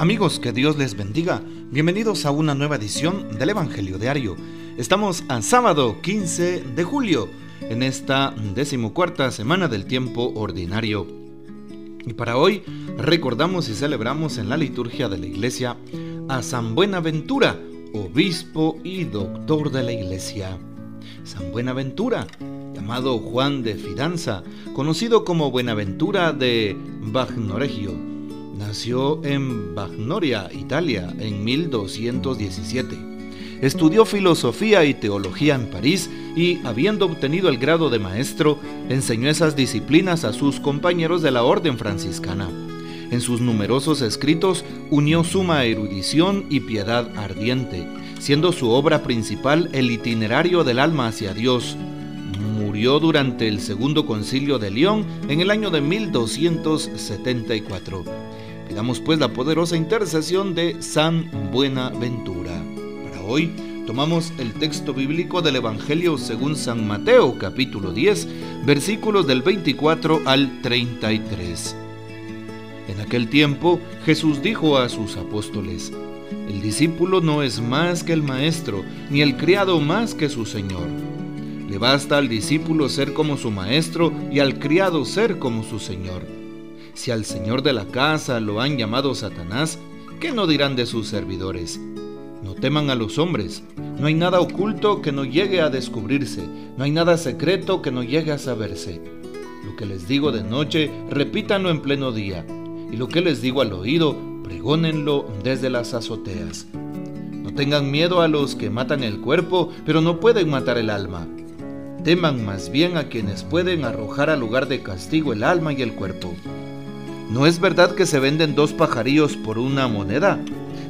Amigos, que Dios les bendiga. Bienvenidos a una nueva edición del Evangelio Diario. Estamos a sábado 15 de julio, en esta decimocuarta semana del tiempo ordinario. Y para hoy recordamos y celebramos en la liturgia de la iglesia a San Buenaventura, obispo y doctor de la iglesia. San Buenaventura, llamado Juan de Fidanza, conocido como Buenaventura de Bagnoregio Nació en Bagnoria, Italia, en 1217. Estudió filosofía y teología en París y, habiendo obtenido el grado de maestro, enseñó esas disciplinas a sus compañeros de la orden franciscana. En sus numerosos escritos unió suma erudición y piedad ardiente, siendo su obra principal el itinerario del alma hacia Dios. Murió durante el segundo concilio de León en el año de 1274. Pidamos pues la poderosa intercesión de San Buenaventura. Para hoy tomamos el texto bíblico del Evangelio según San Mateo capítulo 10 versículos del 24 al 33. En aquel tiempo Jesús dijo a sus apóstoles, El discípulo no es más que el maestro, ni el criado más que su señor. Le basta al discípulo ser como su maestro y al criado ser como su señor. Si al señor de la casa lo han llamado Satanás, ¿qué no dirán de sus servidores? No teman a los hombres, no hay nada oculto que no llegue a descubrirse, no hay nada secreto que no llegue a saberse. Lo que les digo de noche, repítanlo en pleno día, y lo que les digo al oído, pregónenlo desde las azoteas. No tengan miedo a los que matan el cuerpo, pero no pueden matar el alma. Teman más bien a quienes pueden arrojar al lugar de castigo el alma y el cuerpo. ¿No es verdad que se venden dos pajarillos por una moneda?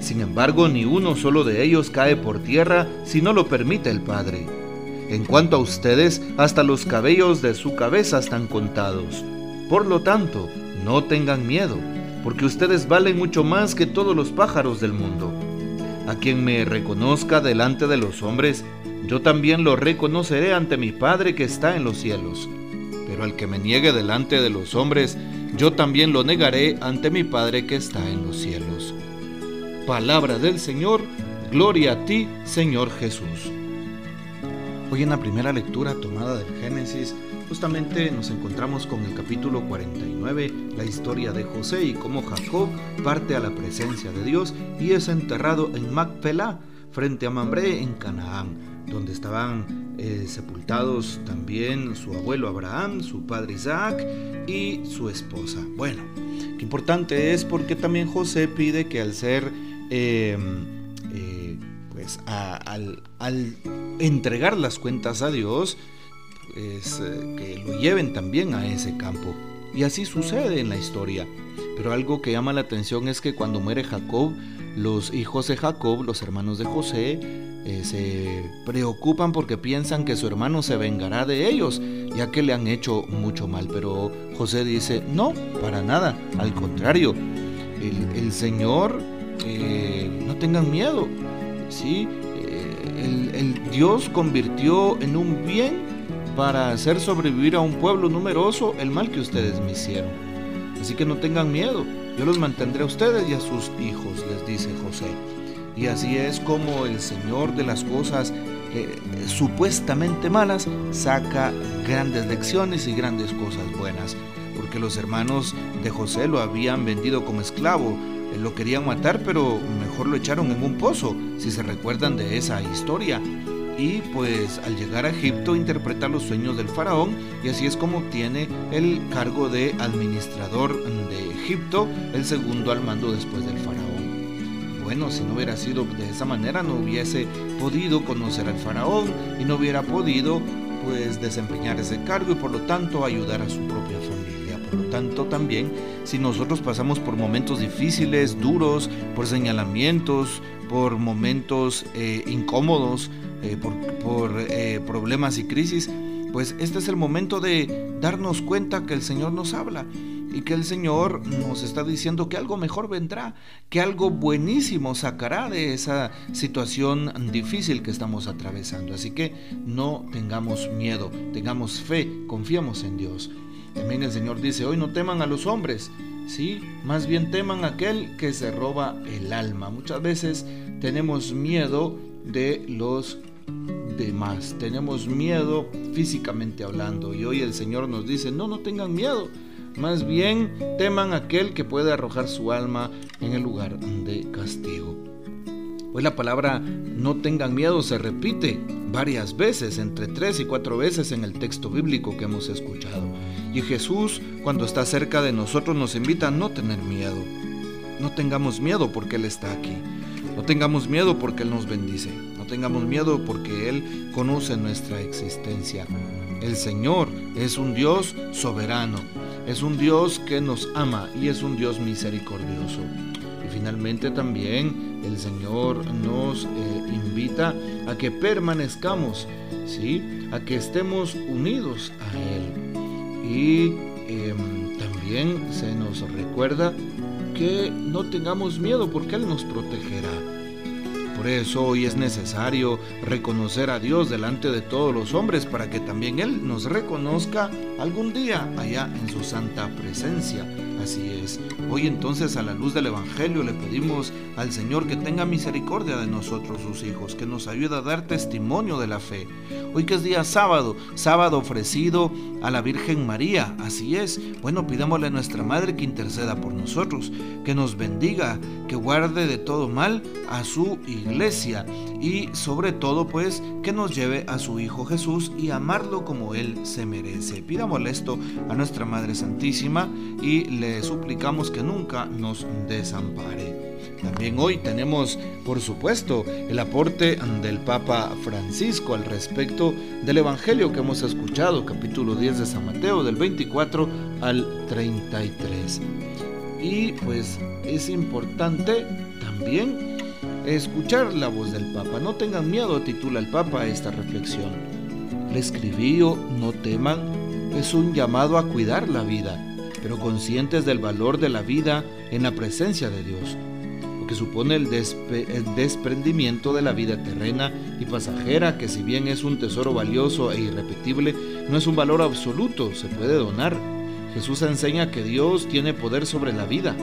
Sin embargo, ni uno solo de ellos cae por tierra si no lo permite el Padre. En cuanto a ustedes, hasta los cabellos de su cabeza están contados. Por lo tanto, no tengan miedo, porque ustedes valen mucho más que todos los pájaros del mundo. A quien me reconozca delante de los hombres, yo también lo reconoceré ante mi Padre que está en los cielos. Pero al que me niegue delante de los hombres, yo también lo negaré ante mi Padre que está en los cielos. Palabra del Señor, gloria a ti, Señor Jesús. Hoy en la primera lectura tomada del Génesis, justamente nos encontramos con el capítulo 49, la historia de José y cómo Jacob parte a la presencia de Dios y es enterrado en Macpelá, frente a Mambré en Canaán donde estaban eh, sepultados también su abuelo Abraham, su padre Isaac y su esposa. Bueno, qué importante es porque también José pide que al ser, em, eh, pues al, entregar las cuentas a Dios, pues, eh, que lo lleven también a ese campo. Y así sucede en la historia. Pero algo que llama la atención es que cuando muere Jacob, los hijos de Jacob, los hermanos de José, eh, se preocupan porque piensan que su hermano se vengará de ellos, ya que le han hecho mucho mal. Pero José dice, no, para nada, al contrario, el, Señor, eh, no tengan miedo, ¿sí? Eh, el, Dios convirtió en un bien para hacer sobrevivir a un pueblo numeroso el mal que ustedes me hicieron. Así que no tengan miedo, yo los mantendré a ustedes y a sus hijos, les dice José. Y así es como el Señor de las cosas eh, supuestamente malas saca grandes lecciones y grandes cosas buenas. Porque los hermanos de José lo habían vendido como esclavo, eh, lo querían matar, pero mejor lo echaron en un pozo, si se recuerdan de esa historia. Y pues al llegar a Egipto interpreta los sueños del faraón y así es como tiene el cargo de administrador de Egipto, el segundo al mando después del faraón bueno, si no hubiera sido de esa manera, no hubiese podido conocer al faraón y no hubiera podido pues desempeñar ese cargo y por lo tanto ayudar a su propia familia. Por lo tanto también, si nosotros pasamos por momentos difíciles, duros, por señalamientos, por momentos eh, incómodos, eh, por, eh, problemas y crisis, pues este es el momento de darnos cuenta que el Señor nos habla y que el Señor nos está diciendo que algo mejor vendrá, que algo buenísimo sacará de esa situación difícil que estamos atravesando. Así que no tengamos miedo, tengamos fe, confiamos en Dios. También el Señor dice, hoy no teman a los hombres, Sí, más bien teman aquel que se roba el alma. Muchas veces tenemos miedo de los demás, tenemos miedo físicamente hablando y hoy el Señor nos dice, no, no tengan miedo, más bien teman aquel que puede arrojar su alma en el lugar de castigo. Hoy la palabra no tengan miedo se repite varias veces, entre tres y cuatro veces en el texto bíblico que hemos escuchado. Y Jesús, cuando está cerca de nosotros, nos invita a no tener miedo. No tengamos miedo porque Él está aquí. No tengamos miedo porque Él nos bendice. No tengamos miedo porque Él conoce nuestra existencia. El Señor es un Dios soberano. Es un Dios que nos ama y es un Dios misericordioso. Y finalmente también el Señor nos eh, invita a que permanezcamos, ¿sí? a que estemos unidos a Él. Y em, también se nos recuerda que no tengamos miedo porque Él nos protegerá. Por eso hoy es necesario reconocer a Dios delante de todos los hombres para que también Él nos reconozca algún día allá en su santa presencia. Así es. Hoy entonces a la luz del Evangelio le pedimos al Señor que tenga misericordia de nosotros sus hijos, que nos ayude a dar testimonio de la fe. Hoy que es día sábado, sábado ofrecido a la Virgen María, así es. Bueno, pidámosle a nuestra Madre que interceda por nosotros, que nos bendiga, que guarde de todo mal a su iglesia y sobre todo pues que nos lleve a su Hijo Jesús y amarlo como Él se merece. Pidámosle esto a nuestra Madre Santísima y le suplicamos que nunca nos desampare. También hoy tenemos, por supuesto, el aporte del Papa Francisco al respecto del Evangelio que hemos escuchado, capítulo 10 de San Mateo, del 24 al 33. Y pues es importante también escuchar la voz del Papa. No tengan miedo, titula el Papa esta reflexión. Le escribío, no teman, es un llamado a cuidar la vida, pero conscientes del valor de la vida en la presencia de Dios que supone el, desprendimiento de la vida terrena y pasajera, que si bien es un tesoro valioso e irrepetible, no es un valor absoluto, se puede donar. Jesús enseña que Dios tiene poder sobre la vida,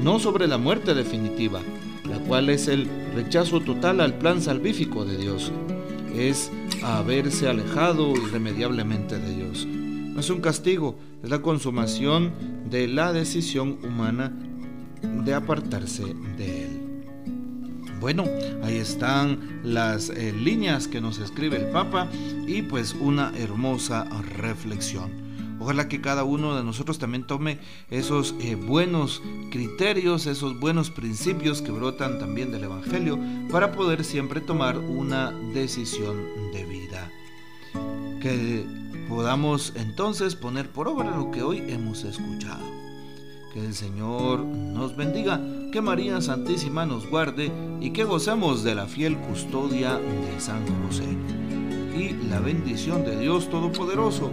no sobre la muerte definitiva, cual es el rechazo total al plan salvífico de Dios. Es haberse alejado irremediablemente de Dios. No es un castigo, es la consumación de la decisión humana de apartarse de él. Bueno, ahí están las eh, líneas que nos escribe el Papa y pues una hermosa reflexión. Ojalá que cada uno de nosotros también tome esos eh, buenos criterios, esos buenos principios que brotan también del Evangelio para poder siempre tomar una decisión de vida. Que podamos entonces poner por obra lo que hoy hemos escuchado. Que el Señor nos bendiga, que María Santísima nos guarde y que gocemos de la fiel custodia de San José. Y la bendición de Dios Todopoderoso,